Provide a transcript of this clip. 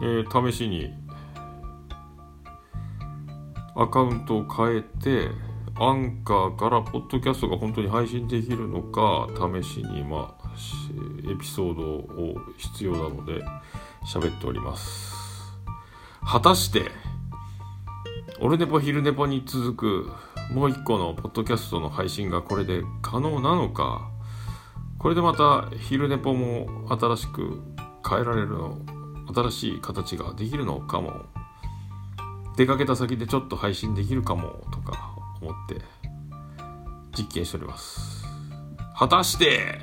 えー試しにアカウントを変えてアンカーからポッドキャストが本当に配信できるのか試しにまあエピソードを必要なので喋っております。果たしてオルネポ昼ネポに続くもう一個のポッドキャストの配信がこれで可能なのかこれでまた昼ネポも新しく変えられるの新しい形ができるのかも。出かけた先でちょっと配信できるかもとか思って実験しております。果たして